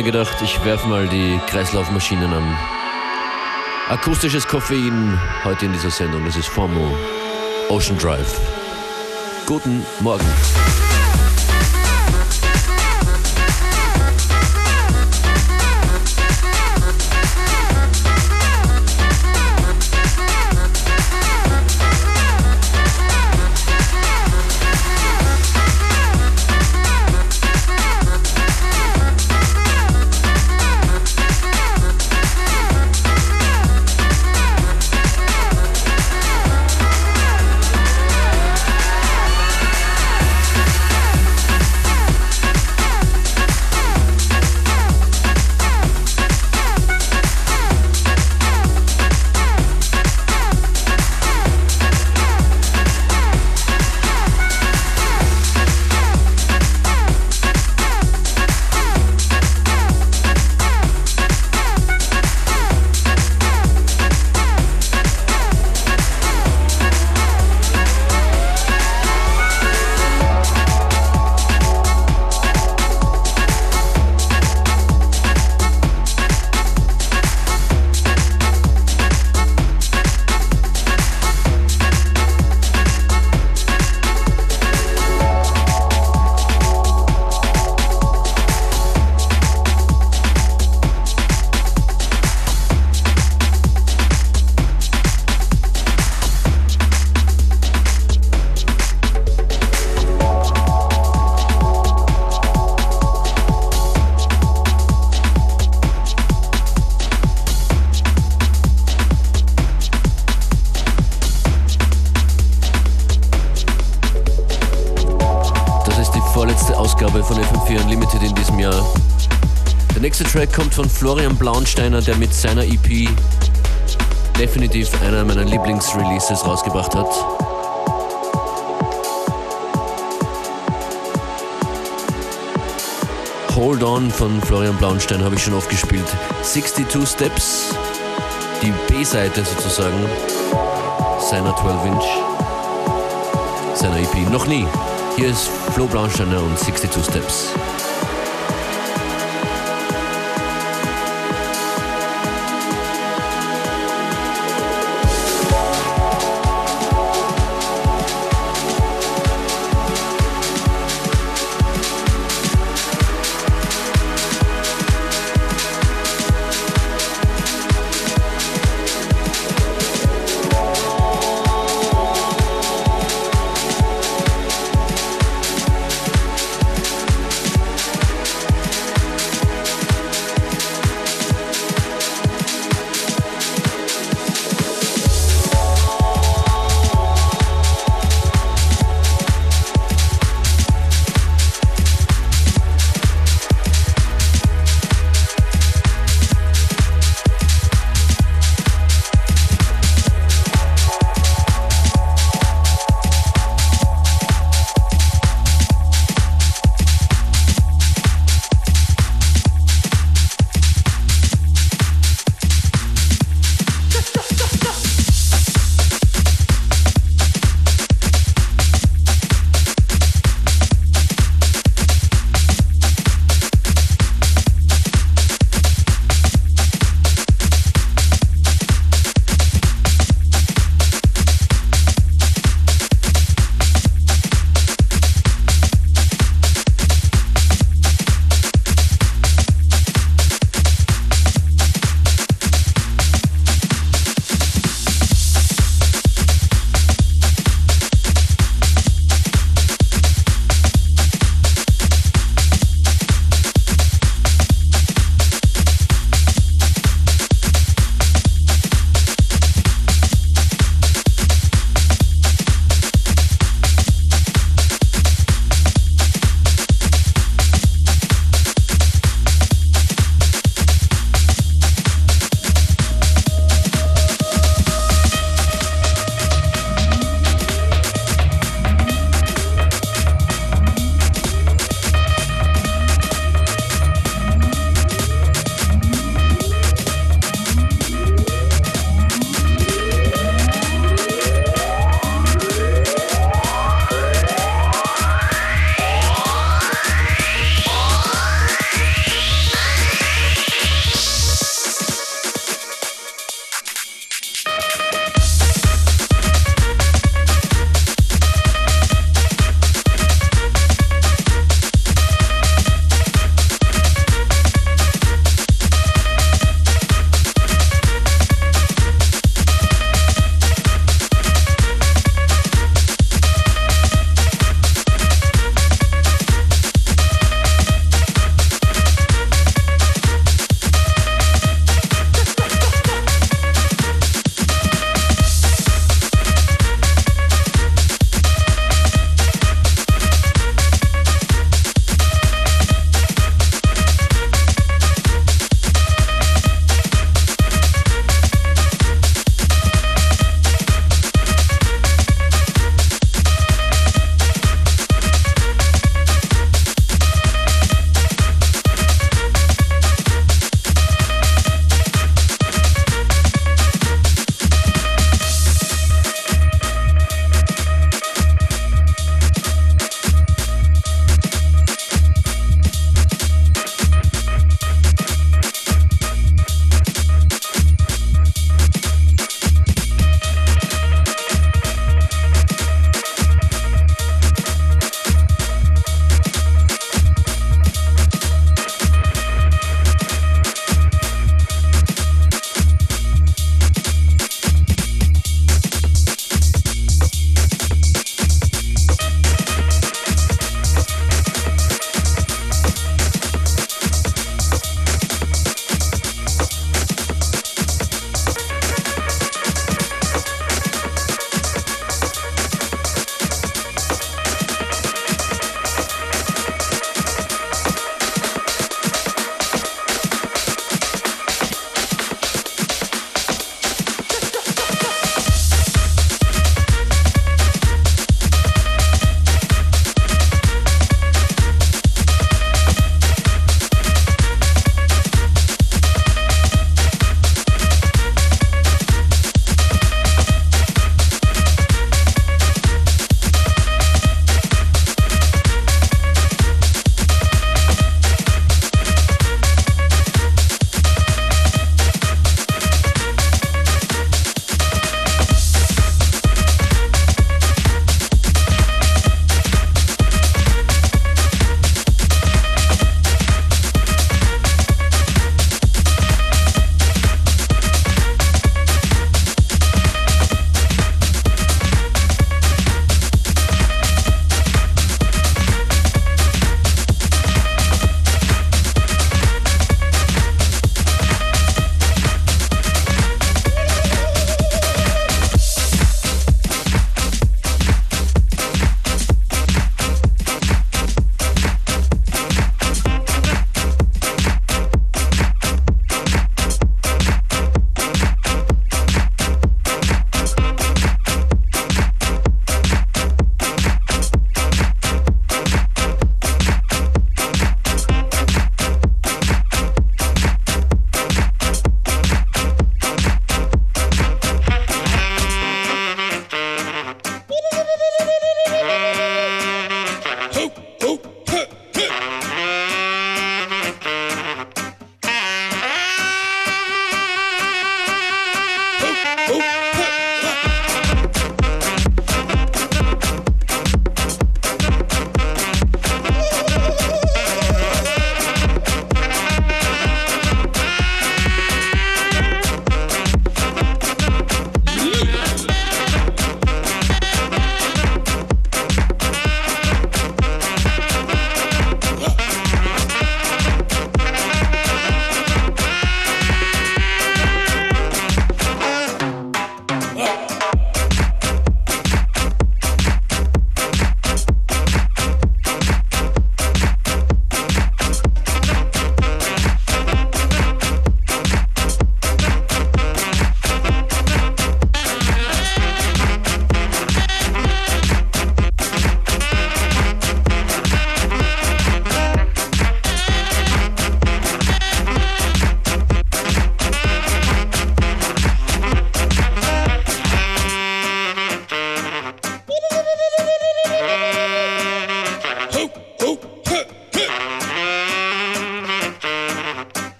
ich habe mir gedacht, ich werfe mal die Kreislaufmaschinen an. Akustisches Koffein heute in dieser Sendung. Das ist Formo Ocean Drive. Guten Morgen. Florian Blaunsteiner, der mit seiner EP definitiv einer meiner Lieblingsreleases rausgebracht hat. Hold On von Florian Blaunstein habe ich schon oft gespielt. 62 Steps, die B-Seite sozusagen seiner 12-Inch, seiner EP. Noch nie. Hier ist Flo Blaunsteiner und 62 Steps.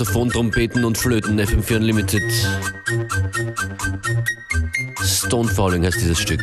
Saxophon, Trompeten und Flöten, FM4 Unlimited. Stone Falling heißt dieses Stück.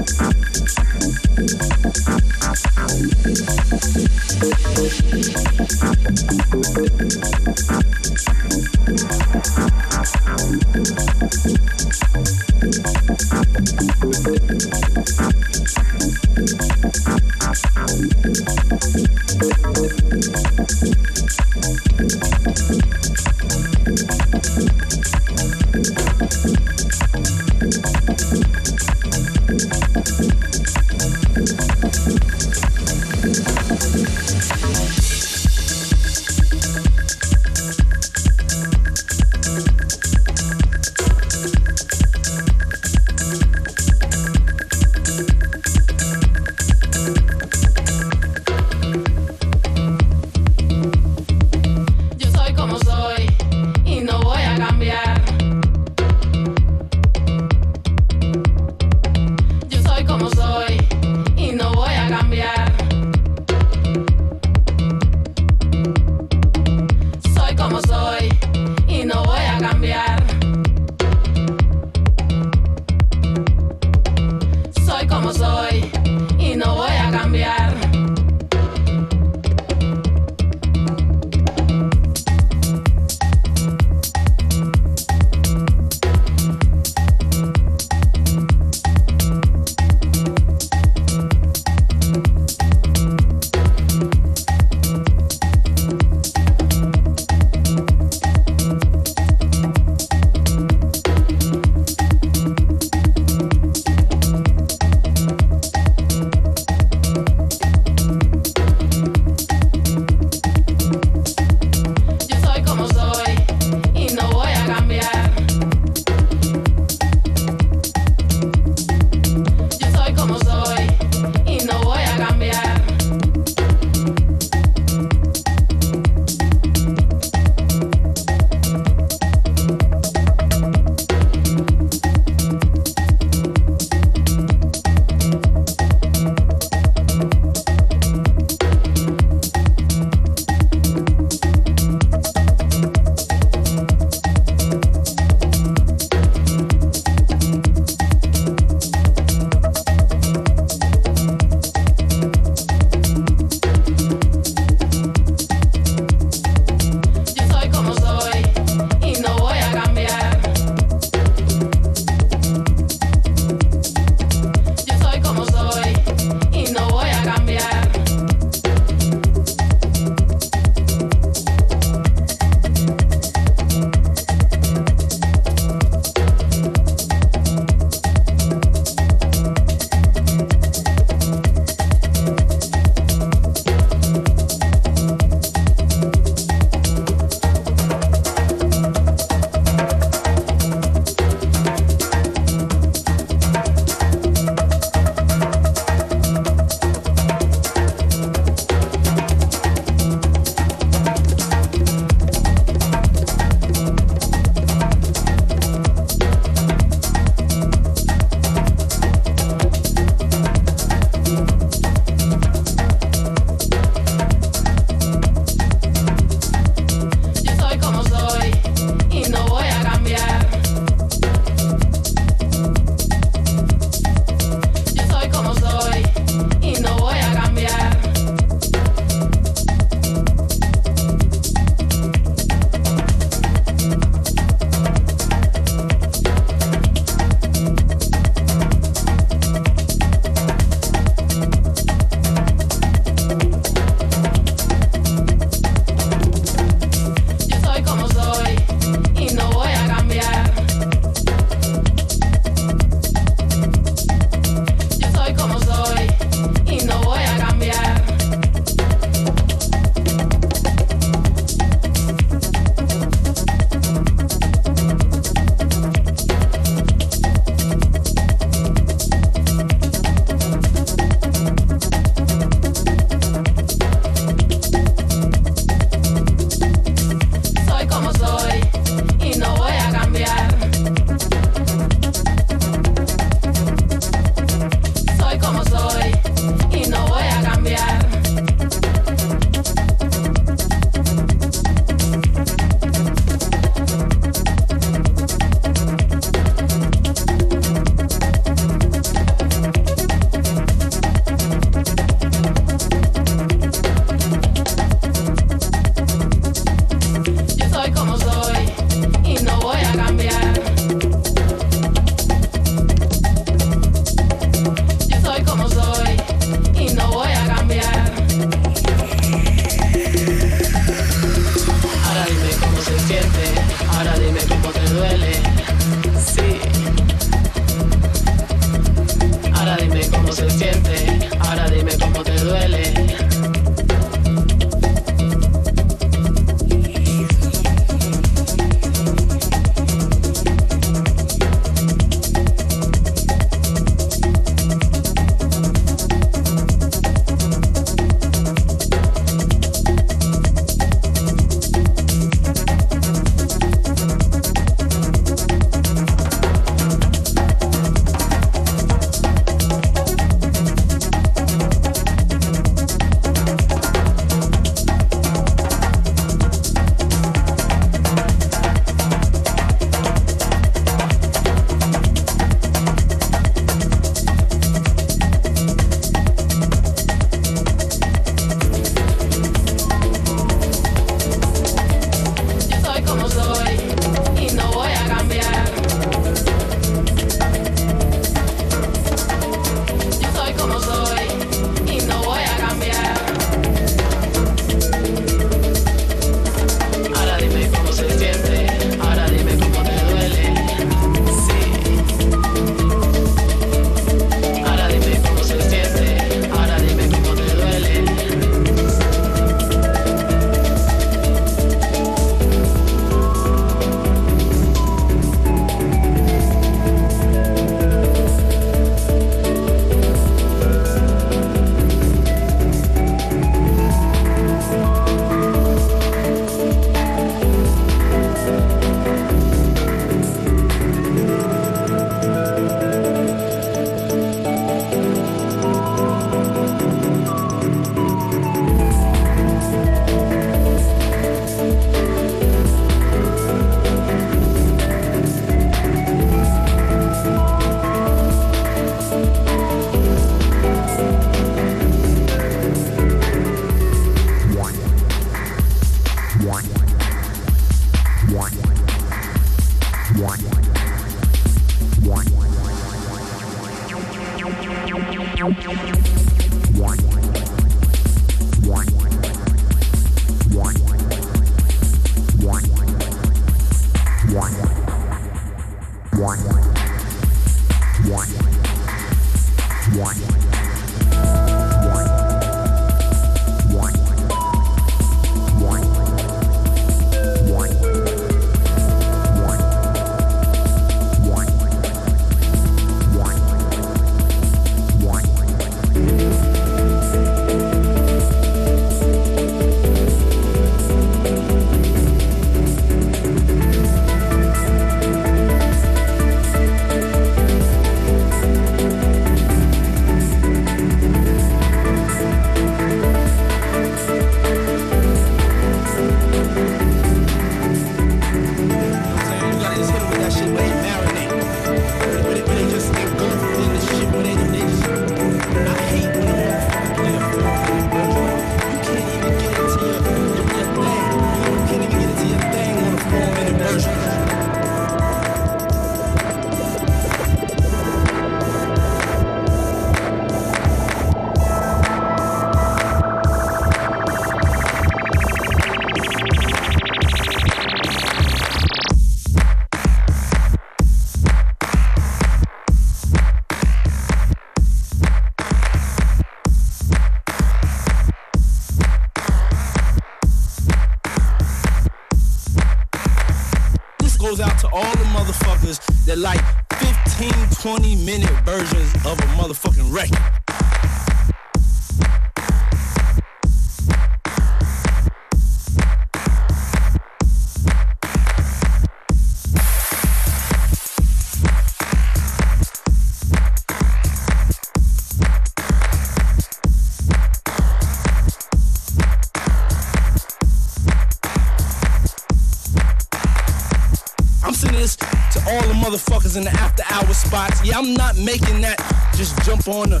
motherfuckers in the after hour spots. Yeah, I'm not making that just jump on the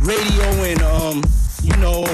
radio and, um, you know,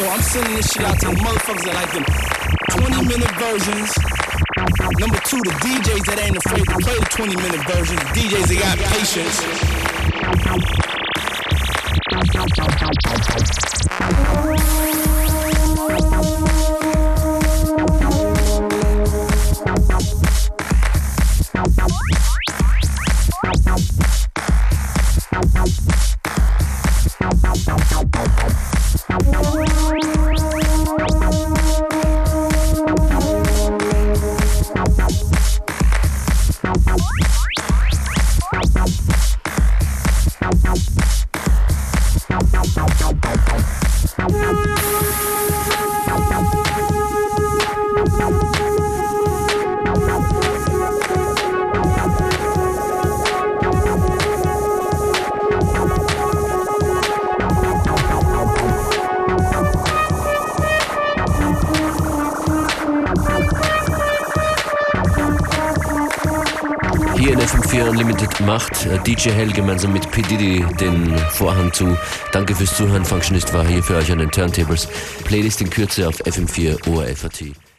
So I'm sending this shit out to motherfuckers that like them 20 minute versions. Number two, the DJs that ain't afraid to play the 20 minute version. The DJs that got patience. Äh, DJ Hell gemeinsam mit P. Diddy den Vorhang zu. Danke fürs Zuhören. Functionist war hier für euch an den Turntables. Playlist in Kürze auf FM4 ORFAT.